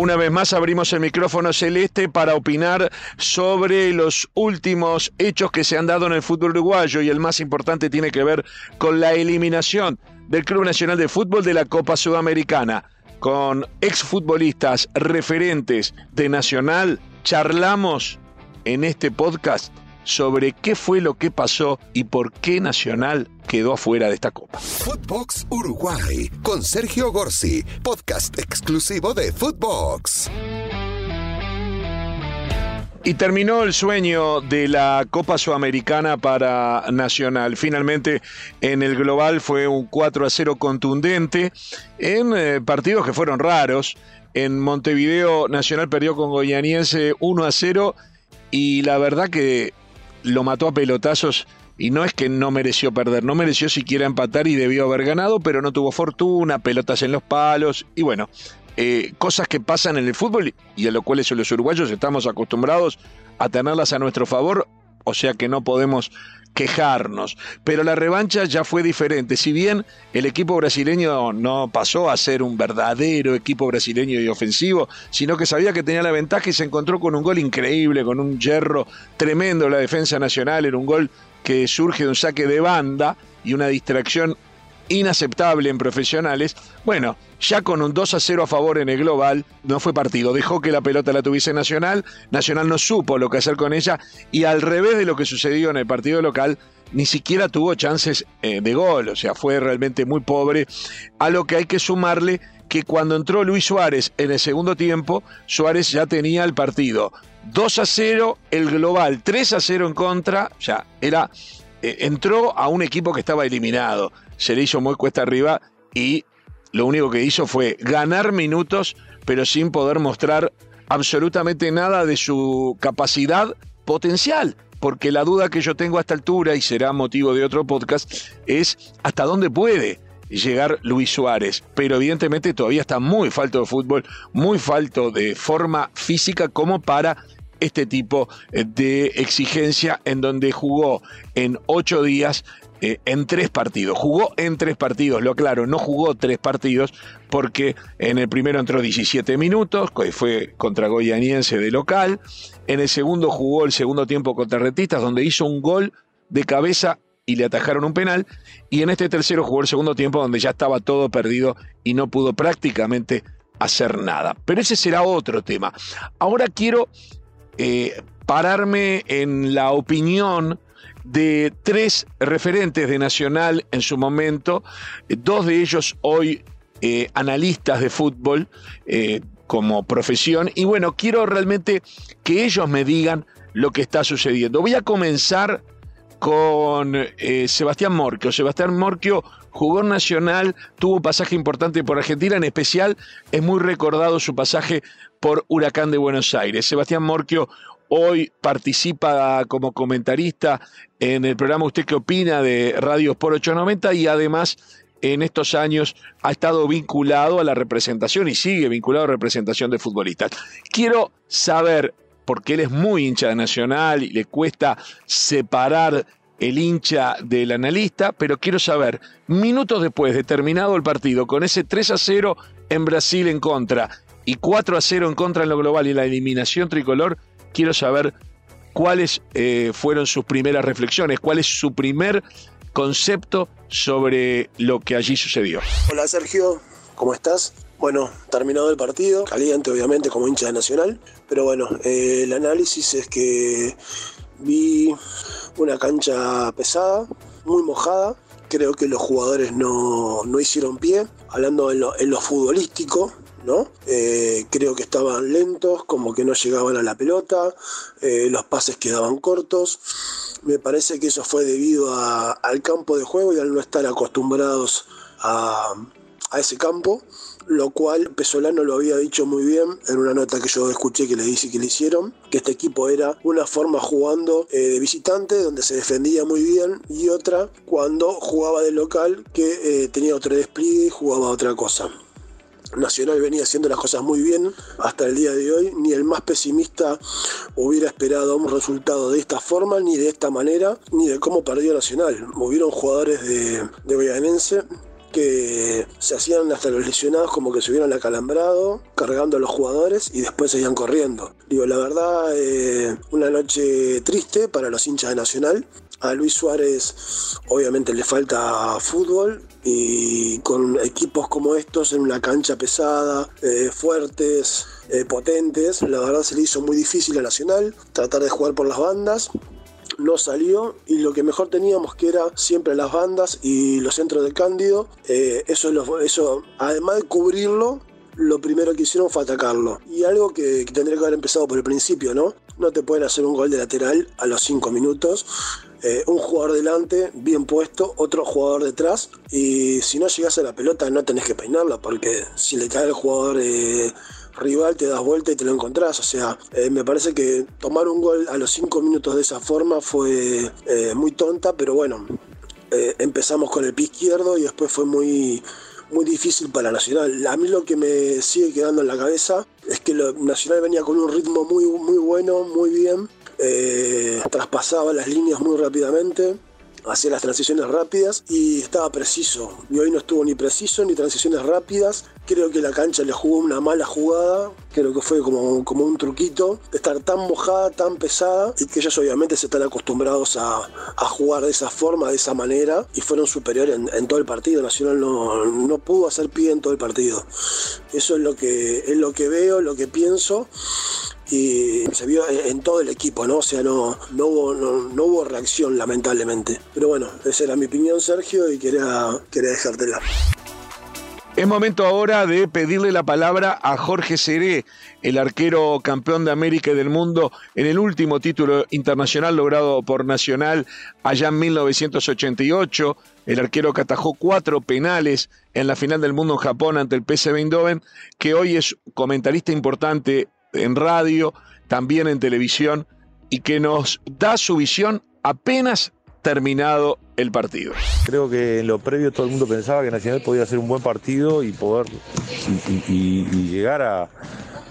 Una vez más abrimos el micrófono celeste para opinar sobre los últimos hechos que se han dado en el fútbol uruguayo y el más importante tiene que ver con la eliminación del Club Nacional de Fútbol de la Copa Sudamericana. Con exfutbolistas referentes de Nacional charlamos en este podcast sobre qué fue lo que pasó y por qué Nacional quedó afuera de esta copa. Footbox Uruguay con Sergio Gorsi, podcast exclusivo de Footbox. Y terminó el sueño de la Copa Sudamericana para Nacional. Finalmente en el global fue un 4 a 0 contundente en eh, partidos que fueron raros. En Montevideo Nacional perdió con Goyaniense 1 a 0 y la verdad que lo mató a pelotazos y no es que no mereció perder, no mereció siquiera empatar y debió haber ganado, pero no tuvo fortuna, pelotas en los palos y bueno, eh, cosas que pasan en el fútbol y a lo cuales los uruguayos estamos acostumbrados a tenerlas a nuestro favor, o sea que no podemos quejarnos. Pero la revancha ya fue diferente. Si bien el equipo brasileño no pasó a ser un verdadero equipo brasileño y ofensivo, sino que sabía que tenía la ventaja y se encontró con un gol increíble, con un hierro tremendo en la defensa nacional, era un gol que surge de un saque de banda y una distracción inaceptable en profesionales. Bueno, ya con un 2 a 0 a favor en el global, no fue partido. Dejó que la pelota la tuviese Nacional. Nacional no supo lo que hacer con ella. Y al revés de lo que sucedió en el partido local, ni siquiera tuvo chances eh, de gol. O sea, fue realmente muy pobre. A lo que hay que sumarle que cuando entró Luis Suárez en el segundo tiempo, Suárez ya tenía el partido. 2 a 0 el global, 3 a 0 en contra, ya era eh, entró a un equipo que estaba eliminado se le hizo muy cuesta arriba y lo único que hizo fue ganar minutos, pero sin poder mostrar absolutamente nada de su capacidad potencial. Porque la duda que yo tengo a esta altura, y será motivo de otro podcast, es hasta dónde puede llegar Luis Suárez. Pero evidentemente todavía está muy falto de fútbol, muy falto de forma física como para este tipo de exigencia en donde jugó en ocho días eh, en tres partidos. Jugó en tres partidos, lo aclaro, no jugó tres partidos porque en el primero entró 17 minutos, fue contra Goyaniense de local. En el segundo jugó el segundo tiempo contra Retistas, donde hizo un gol de cabeza y le atajaron un penal. Y en este tercero jugó el segundo tiempo, donde ya estaba todo perdido y no pudo prácticamente hacer nada. Pero ese será otro tema. Ahora quiero eh, pararme en la opinión de tres referentes de Nacional en su momento, dos de ellos hoy eh, analistas de fútbol eh, como profesión. Y bueno, quiero realmente que ellos me digan lo que está sucediendo. Voy a comenzar con eh, Sebastián Morquio. Sebastián Morquio jugó Nacional, tuvo pasaje importante por Argentina, en especial es muy recordado su pasaje por Huracán de Buenos Aires. Sebastián Morquio Hoy participa como comentarista en el programa Usted qué opina de Radio por 890 y además en estos años ha estado vinculado a la representación y sigue vinculado a representación de futbolistas. Quiero saber, porque él es muy hincha de Nacional y le cuesta separar el hincha del analista, pero quiero saber, minutos después de terminado el partido, con ese 3 a 0 en Brasil en contra y 4 a 0 en contra en lo global y la eliminación tricolor, quiero saber cuáles eh, fueron sus primeras reflexiones, cuál es su primer concepto sobre lo que allí sucedió. Hola Sergio, ¿cómo estás? Bueno, terminado el partido, caliente obviamente como hincha de Nacional, pero bueno, eh, el análisis es que vi una cancha pesada, muy mojada, creo que los jugadores no, hicieron pie, hablando en lo, en futbolístico, ¿no? Eh, creo que estaban lentos, como que no llegaban a la pelota, eh, los pases quedaban cortos. Me parece que eso fue debido al campo de juego y al no estar acostumbrados a, ese campo, lo cual Pesolano lo había dicho muy bien en una nota que yo escuché que le que le hicieron, que este equipo era una forma jugando eh, de visitante, donde se defendía muy bien, y otra cuando jugaba de local, que tenía otro despliegue y jugaba otra cosa. Nacional venía haciendo las cosas muy bien hasta el día de hoy. Ni el más pesimista hubiera esperado un resultado de esta forma, ni de esta manera, ni de cómo perdió Nacional. Hubieron jugadores de, de que se hacían hasta los lesionados como que se hubieran acalambrado, cargando a los jugadores y después seguían corriendo. Digo, la verdad, eh, una noche triste para los hinchas de Nacional. A Luis Suárez obviamente le falta fútbol y con equipos como estos en una cancha pesada, eh, fuertes, eh, potentes, la verdad se le hizo muy difícil a Nacional tratar de jugar por las bandas no salió y lo que mejor teníamos que era siempre las bandas y los centros de Cándido, eh, eso, eso, además de cubrirlo, lo primero que hicieron fue atacarlo. Y algo que, tendría que haber empezado por el principio, ¿no? No te pueden hacer un gol de lateral a los 5 minutos. Eh, un jugador delante, bien puesto, otro jugador detrás. Y si no llegas a la pelota, no tenés que peinarla, porque si le cae el jugador eh, rival, te das vuelta y te lo encontrás. O sea, eh, me parece que tomar un gol a los 5 minutos de esa forma fue muy tonta, pero bueno, empezamos con el pie izquierdo y después fue muy muy difícil para Nacional. A mí lo que me sigue quedando en la cabeza es que Nacional venía con un ritmo muy, muy bueno, muy bien, eh, traspasaba las líneas muy rápidamente hacía las transiciones rápidas y estaba preciso. Y hoy no estuvo ni preciso ni transiciones rápidas. Creo que la cancha le jugó una mala jugada. Creo que fue como, como un truquito. Estar tan mojada, tan pesada. Y que ellos obviamente se están acostumbrados a, jugar de esa forma, de esa manera. Y fueron superiores en, todo el partido. Nacional no, no, pudo hacer pie en todo el partido. Eso es lo que, es lo que veo, lo que pienso y se vio en todo el equipo, ¿no? O sea, no, no, hubo, reacción, lamentablemente. Pero bueno, esa era mi opinión, Sergio, y quería, quería dejártela. Es momento ahora de pedirle la palabra a Jorge Seré, el arquero campeón de América y del mundo en el último título internacional logrado por Nacional allá en 1988. El arquero que atajó cuatro penales en la final del mundo en Japón ante el PSV Eindhoven, que hoy es comentarista importante en radio, también en televisión, y que nos da su visión apenas terminado el partido. Creo que en lo previo todo el mundo pensaba que Nacional podía hacer un buen partido y poder y, llegar a,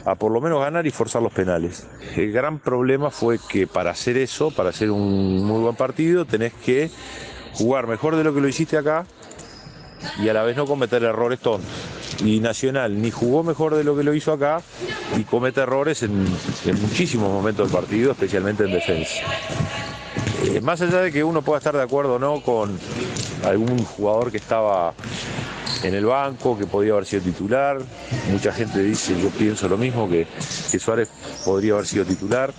a, por lo menos ganar y forzar los penales. El gran problema fue que para hacer eso, para hacer un muy buen partido, tenés que jugar mejor de lo que lo hiciste acá y a la vez no cometer errores tontos. Y Nacional ni jugó mejor de lo que lo hizo acá y comete errores en, muchísimos momentos del partido, especialmente en defensa. Eh, más allá de que uno pueda estar de acuerdo o no con algún jugador que estaba en el banco, que podía haber sido titular. Mucha gente dice, yo pienso lo mismo, que, Suárez podría haber sido titular,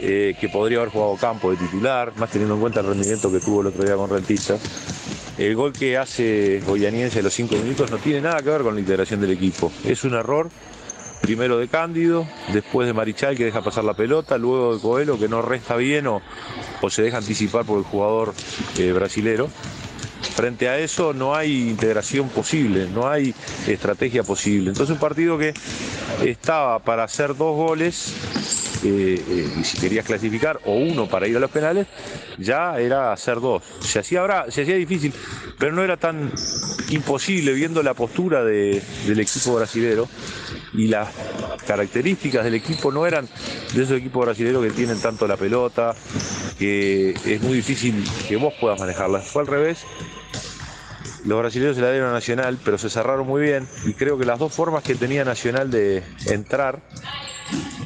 eh, que podría haber jugado campo de titular, más teniendo en cuenta el rendimiento que tuvo el otro día con Rentista. El gol que hace Goyaniense a los cinco minutos no tiene nada que ver con la integración del equipo. Es un error, primero de Cándido, después de Marichal que deja pasar la pelota, luego de Coelho que no resta bien o, se deja anticipar por el jugador eh, brasilero. Frente a eso no hay integración posible, no hay estrategia posible. Entonces un partido que estaba para hacer dos goles eh, y si querías clasificar, o uno para ir a los penales, ya era hacer dos. Se hacía, se hacía difícil, pero no era tan imposible viendo la postura del equipo brasilero y las características del equipo no eran de esos equipos brasileños que tienen tanto la pelota, que es muy difícil que vos puedas manejarla. Fue al revés. Los brasileños se la dieron a Nacional, pero se cerraron muy bien y creo que las dos formas que tenía Nacional de entrar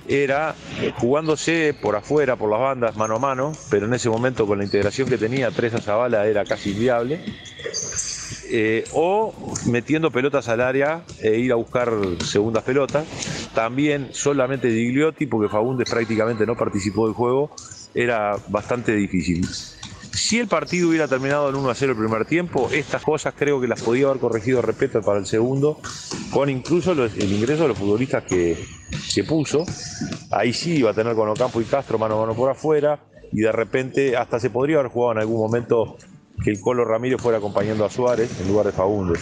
era jugándose por afuera, por las bandas, mano a mano, pero en ese momento con la integración que tenía Tres a Zabala era casi inviable. Eh, o metiendo pelotas al área e ir a buscar segundas pelotas. También solamente Gigliotti, porque Fagundes prácticamente no participó del juego, era bastante difícil. Si el partido hubiera terminado en 1 a 0 el primer tiempo, estas cosas creo que las podía haber corregido respeto para el segundo, con incluso el ingreso de los futbolistas que, que puso. Ahí sí iba a tener con Ocampo y Castro mano a mano por afuera, y de repente hasta se podría haber jugado en algún momento que el Colo Ramírez fuera acompañando a Suárez en lugar de Fagundes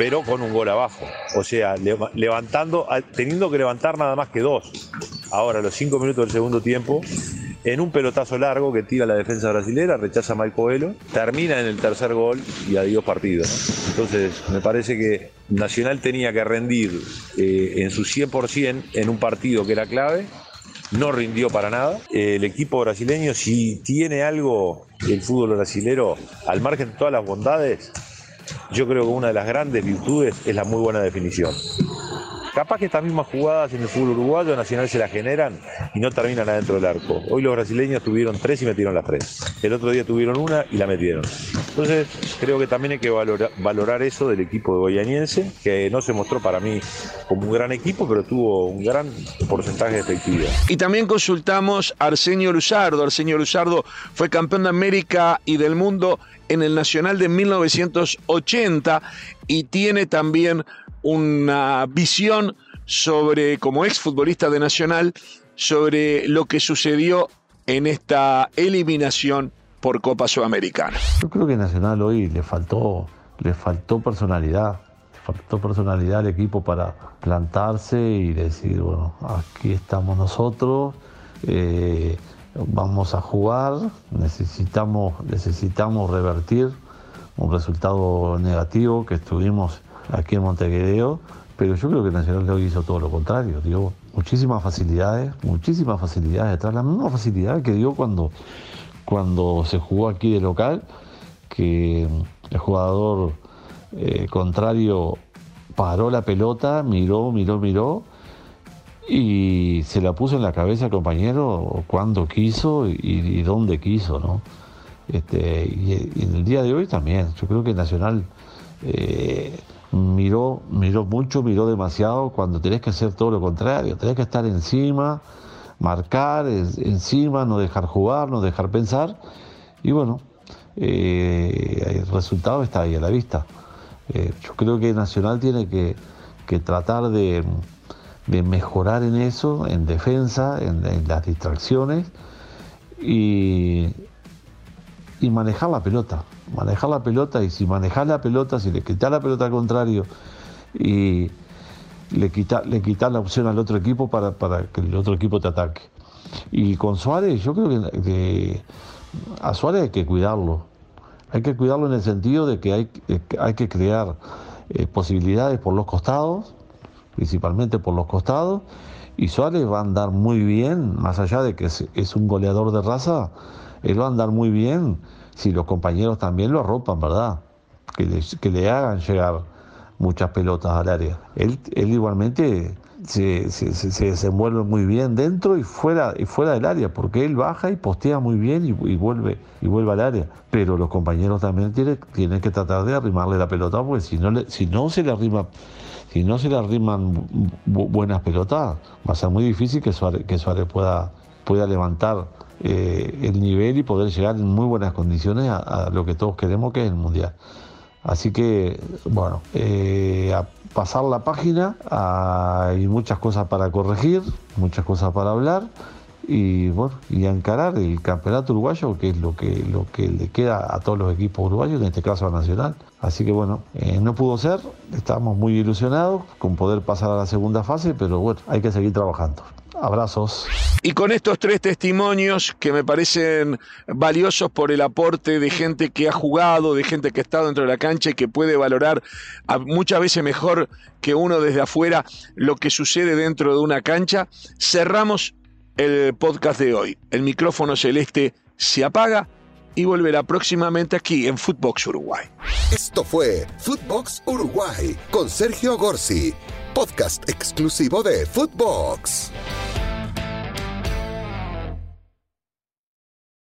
pero con un gol abajo. O sea, levantando, teniendo que levantar nada más que dos. Ahora, los cinco minutos del segundo tiempo, en un pelotazo largo que tira la defensa brasilera, rechaza a Mike termina en el tercer gol y adiós partido. Entonces, me parece que Nacional tenía que rendir eh, en su 100% en un partido que era clave. No rindió para nada. El equipo brasileño, si tiene algo el fútbol brasilero, al margen de todas las bondades, yo creo que una de las grandes virtudes es la muy buena definición. Capaz que estas mismas jugadas en el fútbol uruguayo Nacional se las generan y no terminan adentro del arco. Hoy los brasileños tuvieron tres y metieron las tres. El otro día tuvieron una y la metieron. Entonces creo que también hay que valorar, eso del equipo de Goyaniense, que no se mostró para mí como un gran equipo, pero tuvo un gran porcentaje de efectividad. Y también consultamos a Arsenio Luzardo. Arsenio Luzardo fue campeón de América y del mundo en el Nacional de 1980 y tiene también una visión sobre, como exfutbolista de Nacional, sobre lo que sucedió en esta eliminación por Copa Sudamericana. Yo creo que Nacional hoy le faltó, le faltó personalidad, le faltó personalidad al equipo para plantarse y decir, bueno, aquí estamos nosotros, eh, vamos a jugar, necesitamos, necesitamos revertir un resultado negativo que estuvimos aquí en Montevideo, pero yo creo que Nacional hoy hizo todo lo contrario, dio muchísimas facilidades, muchísimas facilidades detrás, la misma facilidad que dio cuando, cuando se jugó aquí de local, que el jugador eh, contrario paró la pelota, miró, miró, miró y se la puso en la cabeza al compañero cuando quiso y, dónde quiso, ¿no? Este, y, en el día de hoy también, yo creo que Nacional eh, miró, miró mucho, miró demasiado cuando tenés que hacer todo lo contrario, tenés que estar encima, marcar encima, no dejar jugar, no dejar pensar. Y bueno, eh, el resultado está ahí a la vista. Eh, yo creo que Nacional tiene que, tratar de, mejorar en eso, en defensa, en, las distracciones y, y manejar la pelota manejar la pelota y si manejas la pelota, si le quitas la pelota al contrario y le quitas le la opción al otro equipo para, que el otro equipo te ataque. Y con Suárez, yo creo que, a Suárez hay que cuidarlo. Hay que cuidarlo en el sentido de que hay, hay que crear eh, posibilidades por los costados, principalmente por los costados, y Suárez va a andar muy bien, más allá de que es, un goleador de raza, él va a andar muy bien si los compañeros también lo arropan, ¿verdad? Que le, que le hagan llegar muchas pelotas al área. Él, él igualmente se, se, desenvuelve muy bien dentro y fuera, y fuera del área, porque él baja y postea muy bien y, vuelve, y vuelve al área. Pero los compañeros también tienen, tienen que tratar de arrimarle la pelota, porque si no, si no se le arrima si no se le arriman buenas pelotas, va a ser muy difícil que Suárez, pueda, pueda levantar eh, el nivel y poder llegar en muy buenas condiciones a, lo que todos queremos, que es el Mundial. Así que, bueno, eh, a pasar la página, hay muchas cosas para corregir, muchas cosas para hablar y bueno, y encarar el campeonato uruguayo, que es lo que, lo que le queda a todos los equipos uruguayos, en este caso a Nacional. Así que bueno, eh, no pudo ser, estamos muy ilusionados con poder pasar a la segunda fase, pero bueno, hay que seguir trabajando. Abrazos. Y con estos tres testimonios que me parecen valiosos por el aporte de gente que ha jugado, de gente que estado dentro de la cancha y que puede valorar muchas veces mejor que uno desde afuera lo que sucede dentro de una cancha, cerramos el podcast de hoy. El micrófono celeste se apaga y volverá próximamente aquí en Footbox Uruguay. Esto fue Footbox Uruguay con Sergio Gorsi, podcast exclusivo de Footbox.